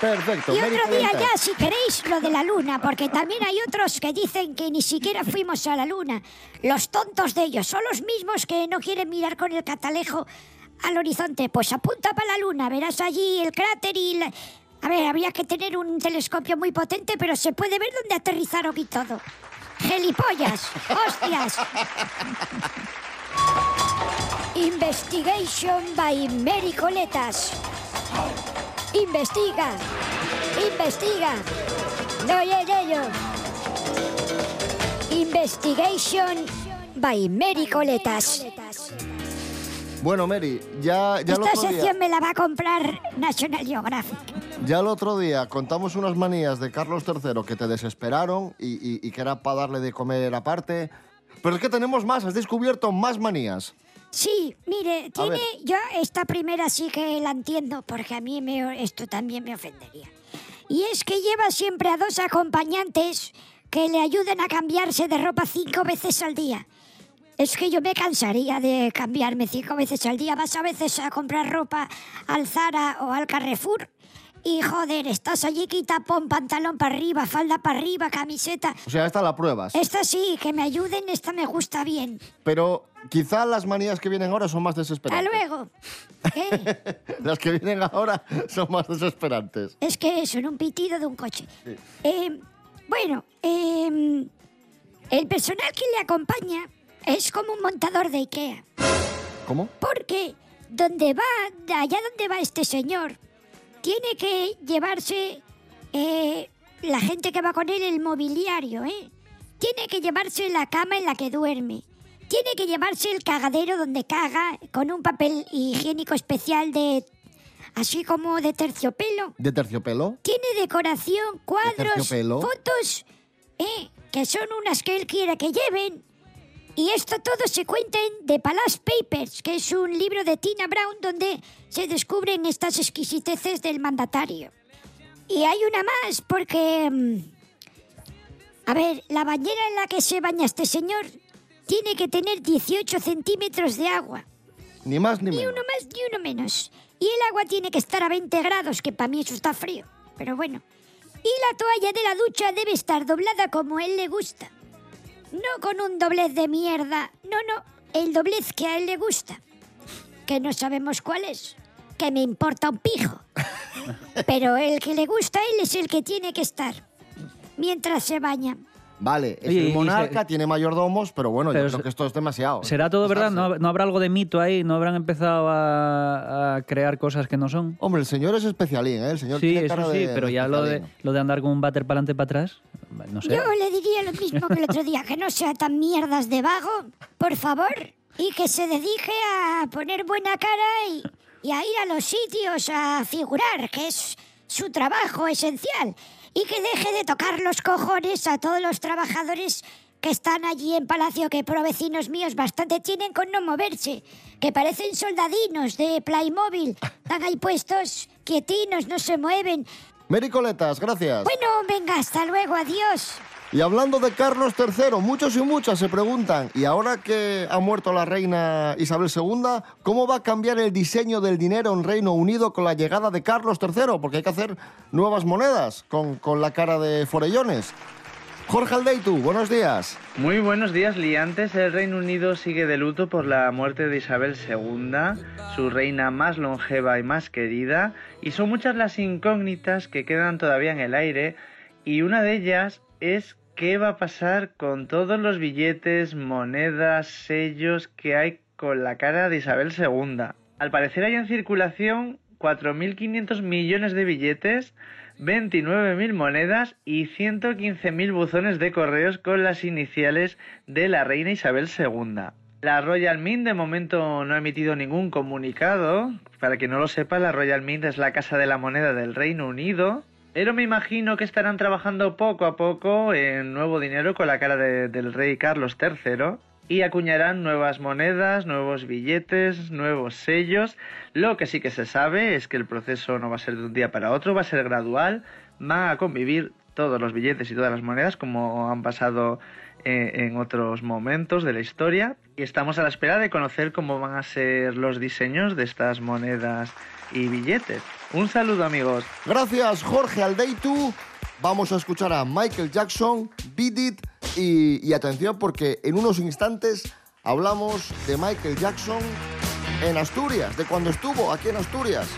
Perfecto, Y otro día ya, si queréis, lo de la luna, porque también hay otros que dicen que ni siquiera fuimos a la luna. Los tontos de ellos son los mismos que no quieren mirar con el catalejo al horizonte. Pues apunta para la luna, verás allí el cráter y... la- A ver, habría que tener un telescopio muy potente, pero se puede ver dónde aterrizaron y todo. ¡Gelipollas! ¡Hostias! Investigation by Mary Coletas. Investiga. Investiga. No oye ello. Investigation by Mary Coletas. Bueno, Mary, ya, ya, el Esta otro día, sección me la va a comprar National Geographic. ya el otro día contamos unas manías de Carlos III que te desesperaron y, y- y que era para darle de comer aparte. Pero es que tenemos más, has descubierto más manías. Sí, mire, tiene. Yo esta primera sí que la entiendo, porque a mí me, esto también me ofendería. Y es que lleva siempre a dos acompañantes que le ayuden a cambiarse de ropa cinco veces al día. Es que yo me cansaría de cambiarme cinco veces al día. Vas a veces a comprar ropa al Zara o al Carrefour. Y joder, estás allí, quita, pon pantalón para arriba, falda para arriba, camiseta. O sea, esta la pruebas. Esta sí, que me ayuden, esta me gusta bien. Pero quizá las manías que vienen ahora son más Hasta desesperantes. luego. Las que vienen ahora son más desesperantes. Es que eso, en un pitido de un coche. Sí. Eh, bueno, eh, el personal que le acompaña es como un montador de Ikea. ¿Cómo? Porque donde va, allá donde va este señor, tiene que llevarse eh, la gente que va con él el mobiliario, ¿eh? Tiene que llevarse la cama en la que duerme. Tiene que llevarse el cagadero donde caga con un papel higiénico especial de... así como de terciopelo. ¿De terciopelo? Tiene decoración, cuadros, fotos. ¿Eh? que son unas que él quiere que lleven. Y esto todo se cuenta en The Palace Papers, que es un libro de Tina Brown donde se descubren estas exquisiteces del mandatario. Y hay una más porque... mm, A ver, la bañera en la que se baña este señor tiene que tener 18 centímetros de agua. Ni más ni Ni menos. uno más ni uno menos. Y el agua tiene que estar a 20 grados, que para mí eso está frío. Pero bueno. Y la toalla de la ducha debe estar doblada como a él le gusta. No con un doblez de mierda. No, no. El doblez que a él le gusta. Que no sabemos cuál es. Que me importa un pijo. Pero el que le gusta a él es el que tiene que estar. Mientras se baña. Vale, es Oye, el se- monarca, tiene mayordomos, pero bueno, Pero yo se- creo que esto es demasiado. ¿Será todo verdad? ¿No, no habrá algo de mito ahí? ¿No habrán empezado a, a crear cosas que no son? Hombre, el señor es especialín, ¿eh? El señor Sí, tiene cara sí, de- pero de ya lo de, lo de andar con un váter para adelante para atrás, no sé. Yo le diría lo mismo que el otro día, que no sea tan mierdas de vago, por favor, y que se dedique a poner buena cara y, y a ir a los sitios a figurar, que es su trabajo esencial, y que deje de tocar los cojones a todos los trabajadores que están allí en Palacio, que por vecinos míos bastante tienen con no moverse, que parecen soldadinos de Playmobil, están ahí puestos quietinos, no se mueven. Mericoletas, gracias. Bueno, venga, hasta luego, adiós. Y hablando de Carlos III, muchos y muchas se preguntan, ¿y ahora que ha muerto la reina Isabel II, cómo va a cambiar el diseño del dinero en Reino Unido con la llegada de Carlos III? Porque hay que hacer nuevas monedas con, con la cara de Forellones. Jorge Aldeitu, buenos días. Muy buenos días, liantes. El Reino Unido sigue de luto por la muerte de Isabel II, su reina más longeva y más querida, y son muchas las incógnitas que quedan todavía en el aire, y una de ellas es qué va a pasar con todos los billetes, monedas, sellos que hay con la cara de Isabel II. Al parecer hay en circulación 4.500 millones de billetes, 29.000 monedas y 115.000 buzones de correos con las iniciales de la reina Isabel II. La Royal Mint de momento no ha emitido ningún comunicado. Para quien no lo sepa, la Royal Mint es la casa de la moneda del Reino Unido. Pero me imagino que estarán trabajando poco a poco en nuevo dinero con la cara de- del rey Carlos III y acuñarán nuevas monedas, nuevos billetes, nuevos sellos. Lo que sí que se sabe es que el proceso no va a ser de un día para otro, va a ser gradual, van a convivir todos los billetes y todas las monedas como han pasado eh, en otros momentos de la historia estamos a la espera de conocer cómo van a ser los diseños de estas monedas y billetes. Un saludo amigos. Gracias, Jorge Aldeitu. Vamos a escuchar a Michael Jackson, Beat It y, y atención porque en unos instantes hablamos de Michael Jackson en Asturias, de cuando estuvo aquí en Asturias.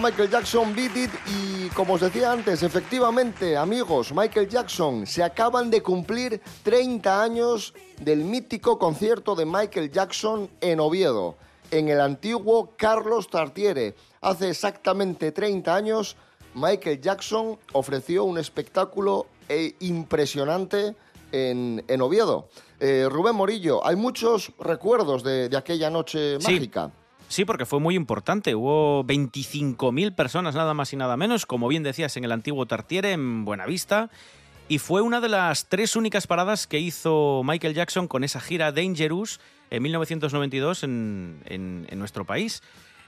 Michael Jackson, Beat It, y como os decía antes, efectivamente, amigos, Michael Jackson, se acaban de cumplir 30 años del mítico concierto de Michael Jackson en Oviedo, en el antiguo Carlos Tartiere. Hace exactamente 30 años, Michael Jackson ofreció un espectáculo eh, impresionante en, en Oviedo. Eh, Rubén Morillo, hay muchos recuerdos de, de aquella noche Sí. mágica. Sí, porque fue muy importante. Hubo 25.000 personas, nada más y nada menos, como bien decías, en el antiguo Tartiere, en Buenavista. Y fue una de las tres únicas paradas que hizo Michael Jackson con esa gira Dangerous en 1992 en, en- en nuestro país.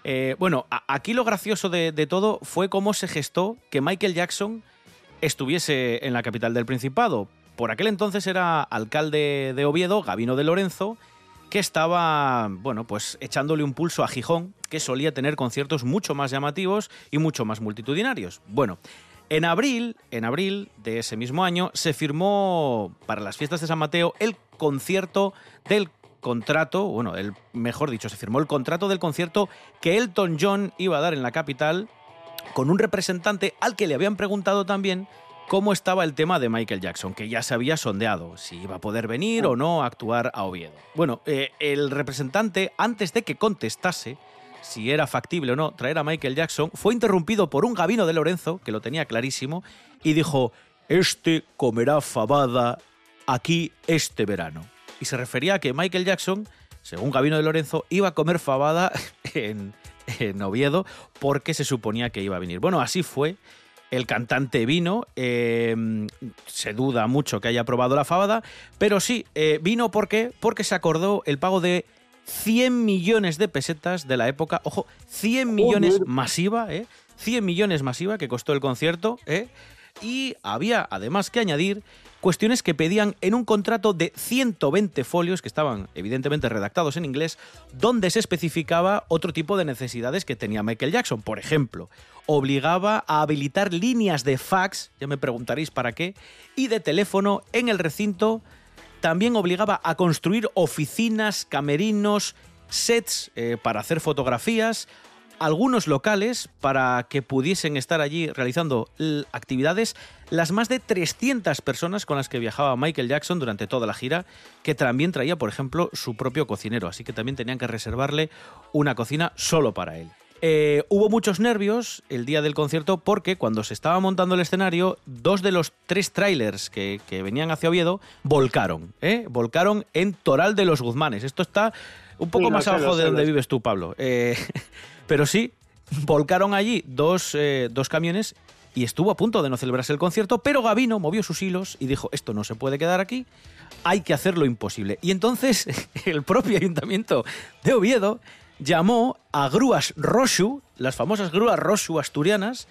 Eh, bueno, aquí lo gracioso de, de todo fue cómo se gestó que Michael Jackson estuviese en la capital del Principado. Por aquel entonces era alcalde de Oviedo, Gabino de Lorenzo, que estaba, bueno, pues echándole un pulso a Gijón, que solía tener conciertos mucho más llamativos y mucho más multitudinarios. Bueno, en abril, en abril de ese mismo año, se firmó para las fiestas de San Mateo el concierto del contrato, bueno, el, mejor dicho, se firmó el contrato del concierto que Elton John iba a dar en la capital con un representante al que le habían preguntado también cómo estaba el tema de Michael Jackson, que ya se había sondeado, si iba a poder venir o no a actuar a Oviedo. Bueno, eh, el representante, antes de que contestase si era factible o no traer a Michael Jackson, fue interrumpido por un Gabino de Lorenzo, que lo tenía clarísimo, y dijo, este comerá fabada aquí este verano. Y se refería a que Michael Jackson, según Gabino de Lorenzo, iba a comer fabada en, en Oviedo porque se suponía que iba a venir. Bueno, así fue. El cantante vino, eh, se duda mucho que haya probado la fabada, pero sí, eh, vino ¿por qué? porque se acordó el pago de 100 millones de pesetas de la época. Ojo, 100 millones masiva, ¿eh? 100 millones masiva que costó el concierto, ¿eh? Y había además que añadir cuestiones que pedían en un contrato de 120 folios, que estaban evidentemente redactados en inglés, donde se especificaba otro tipo de necesidades que tenía Michael Jackson. Por ejemplo, obligaba a habilitar líneas de fax, ya me preguntaréis para qué, y de teléfono en el recinto también obligaba a construir oficinas, camerinos, sets eh, para hacer fotografías, algunos locales para que pudiesen estar allí realizando actividades, las más de 300 personas con las que viajaba Michael Jackson durante toda la gira, que también traía, por ejemplo, su propio cocinero, así que también tenían que reservarle una cocina solo para él. Eh, hubo muchos nervios el día del concierto porque cuando se estaba montando el escenario, dos de los tres trailers que, que venían hacia Oviedo volcaron, ¿eh? Volcaron en Toral de los Guzmanes. Esto está un poco Sí, más abajo de donde vives tú, Pablo. Eh, pero sí, volcaron allí dos, eh, dos camiones y estuvo a punto de no celebrarse el concierto, pero Gavino movió sus hilos y dijo, esto no se puede quedar aquí, hay que hacer lo imposible. Y entonces el propio ayuntamiento de Oviedo llamó a grúas Roshu, las famosas grúas Roshu asturianas,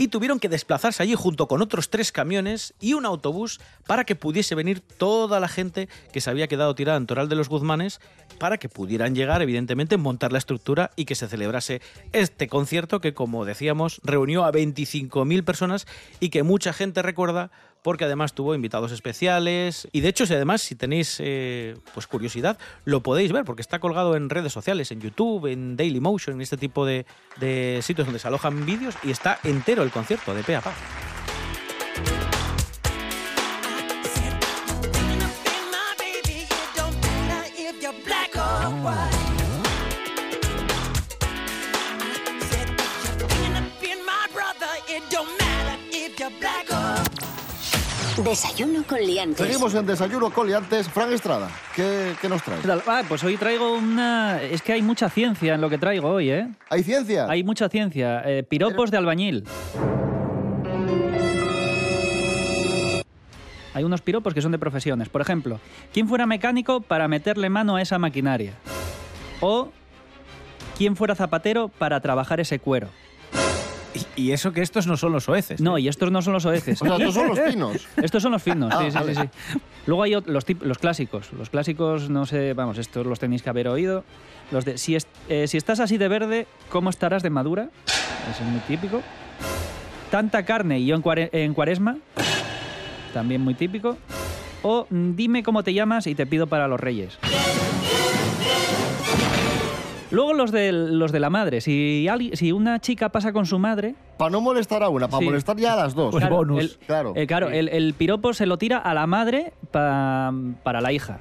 y tuvieron que desplazarse allí junto con otros tres camiones y un autobús para que pudiese venir toda la gente que se había quedado tirada en Toral de los Guzmanes para que pudieran llegar, evidentemente, montar la estructura y que se celebrase este concierto que, como decíamos, reunió a 25.000 personas y que mucha gente recuerda porque además tuvo invitados especiales. Y de hecho si además si tenéis eh, pues curiosidad lo podéis ver porque está colgado en redes sociales en YouTube en Dailymotion en este tipo de, de sitios donde se alojan vídeos y está entero el concierto de pe a Desayuno con liantes. Seguimos en Desayuno Coliantes. Fran Estrada, ¿qué, qué nos traes? Ah, pues hoy traigo una... Es que hay mucha ciencia en lo que traigo hoy, ¿eh? ¿Hay ciencia? Hay mucha ciencia. Eh, piropos de albañil. Hay unos piropos que son de profesiones. Por ejemplo, ¿quién fuera mecánico para meterle mano a esa maquinaria? O ¿quién fuera zapatero para trabajar ese cuero? Y eso que estos no son los oeces. No, y estos no son los oeces. O sea, estos son los finos. Estos son los finos, Ah, sí, sí, vale. sí, sí. Luego hay los, los clásicos. Los clásicos, no sé, vamos, estos los tenéis que haber oído. Los de, si, es- eh, si estás así de verde, ¿cómo estarás de madura? Ese es muy típico. Tanta carne y yo en, cuare- en cuaresma. También muy típico. O mm, dime cómo te llamas y te pido para los reyes. Luego los de, los de la madre. Si, alguien- si una chica pasa con su madre... Para no molestar a una, para Sí. molestar ya a las dos. Claro, el, claro. eh, claro, el, el piropo se lo tira a la madre pa- para la hija.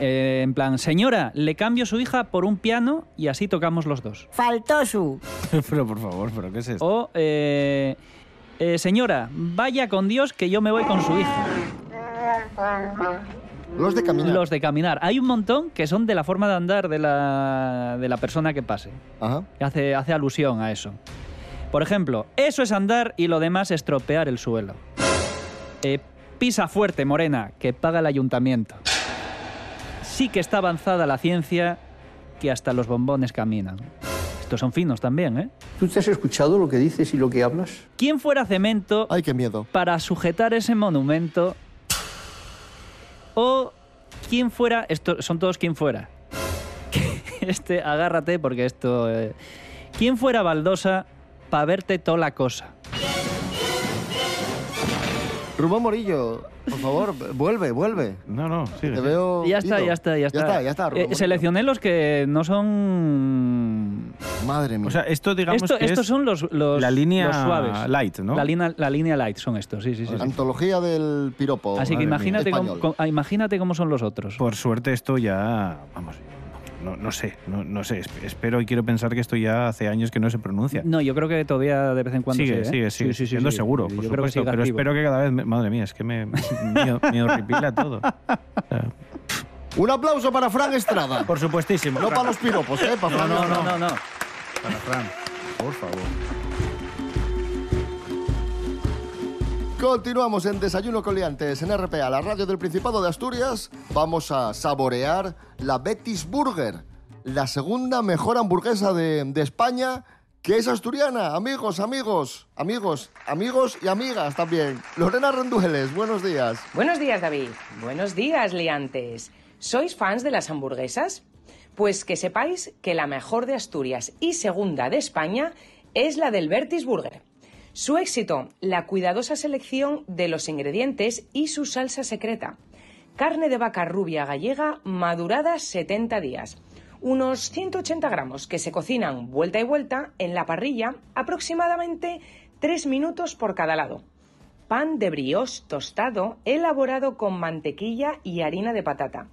Eh, en plan, señora, le cambio su hija por un piano y así tocamos los dos. Faltó su. pero por favor, ¿pero qué es esto? O, eh, eh, señora, vaya con Dios que yo me voy con su hija. Los de caminar. Los de caminar. Hay un montón que son de la forma de andar de la, de la persona que pase. Ajá. Hace, hace alusión a eso. Por ejemplo, eso es andar y lo demás es tropear el suelo. Eh, pisa fuerte, morena, que paga el ayuntamiento. Sí que está avanzada la ciencia que hasta los bombones caminan. Estos son finos también, ¿eh? ¿Tú te has escuchado lo que dices y lo que hablas? ¿Quién fuera cemento Ay, qué miedo. para sujetar ese monumento? ¿O quién fuera? Esto, son todos quién fuera. Este, agárrate porque esto... eh, ¿Quién fuera baldosa para verte toda la cosa? Rubén Morillo, por favor, vuelve, vuelve. No, no, Te veo. Ya está, ya está, ya está. Ya está, ya está. Rubén Eh, seleccioné los que no son... Madre mía. O sea, esto digamos Esto- que estos es son los, los- la línea los suaves. light, ¿no? La línea, la línea light son estos, sí, sí, sí. sí. Antología del piropo. Así que imagínate cómo, cómo- imagínate cómo son los otros. Por suerte esto ya, vamos, no, no sé, no, no sé, esp- espero y quiero pensar que esto ya hace años que no se pronuncia. No, yo creo que todavía de vez en cuando sigue, sí, ¿eh? sigue, Sí, sigue, sí, sí, siendo sí. seguro, Yo por que supuesto, sigue pero activo. espero que cada vez, me- madre mía, es que me, me, me horripila todo. Un aplauso para Fran Estrada. Por supuestísimo. No para los piropos, ¿eh? Para No, Fran no, no, no, no. Para Fran, por favor. Continuamos en Desayuno con Liantes en RPA, la radio del Principado de Asturias. Vamos a saborear la Betis Burger, la segunda mejor hamburguesa de, España, que es asturiana. Amigos, amigos, amigos, amigos y amigas también. Lorena Rendueles, buenos días. Buenos días, David. Buenos días, liantes. ¿Sois fans de las hamburguesas? Pues que sepáis que la mejor de Asturias y segunda de España es la del Vertis Burger. Su éxito, la cuidadosa selección de los ingredientes y su salsa secreta. Carne de vaca rubia gallega madurada 70 días. Unos 180 gramos que se cocinan vuelta y vuelta en la parrilla aproximadamente 3 minutos por cada lado pan de brioche tostado elaborado con mantequilla y harina de patata.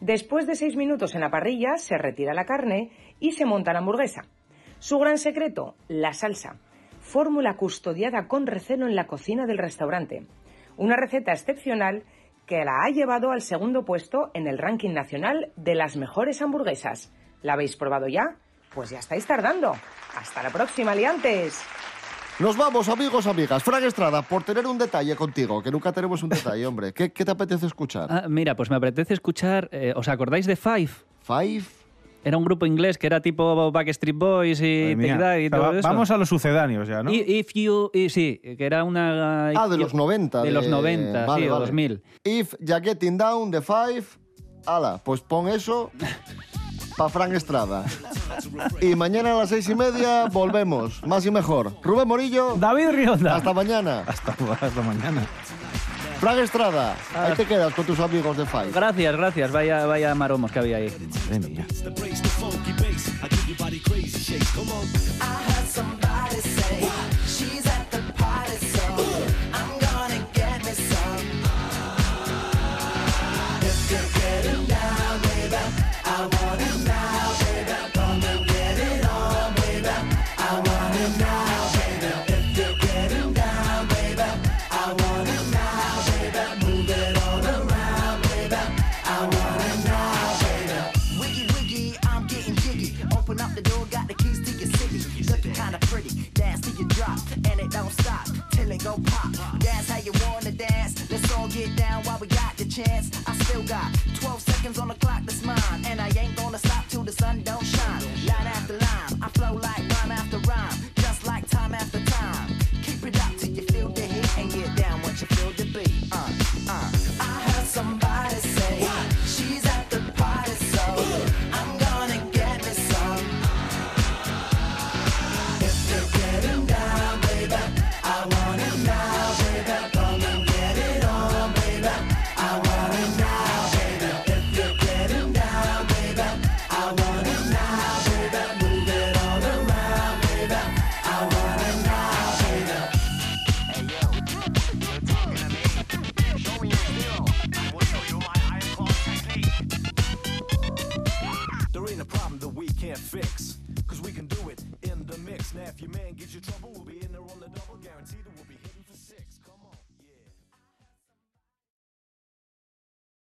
Después de 6 minutos en la parrilla se retira la carne y se monta la hamburguesa. Su gran secreto, la salsa. Fórmula custodiada con recelo en la cocina del restaurante. Una receta excepcional que la ha llevado al segundo puesto en el ranking nacional de las mejores hamburguesas. ¿La habéis probado ya? Pues ya estáis tardando. Hasta la próxima, liantes. Nos vamos, amigos, amigas. Fran Estrada, por tener un detalle contigo, que nunca tenemos un detalle, hombre. ¿Qué, qué te apetece escuchar? Ah, mira, pues me apetece escuchar. eh, ¿Os acordáis de Five? Five. Era un grupo inglés que era tipo Backstreet Boys y. Take That y O sea, todo va- eso. Vamos a los sucedáneos ya, ¿no? If you, y sí, que era una. Ah, de los 90. De los 90, Vale, sí, o vale. 2000. If you're getting down the five, ala, pues pon eso para Fran Estrada. Y mañana a las seis y media volvemos, más y mejor. Rubén Morillo. David Rionda. Hasta mañana. Hasta, hasta mañana. Fran Estrada, ahí te quedas con tus amigos de Five. Gracias, gracias. Vaya, vaya maromos que había ahí. Madre mía.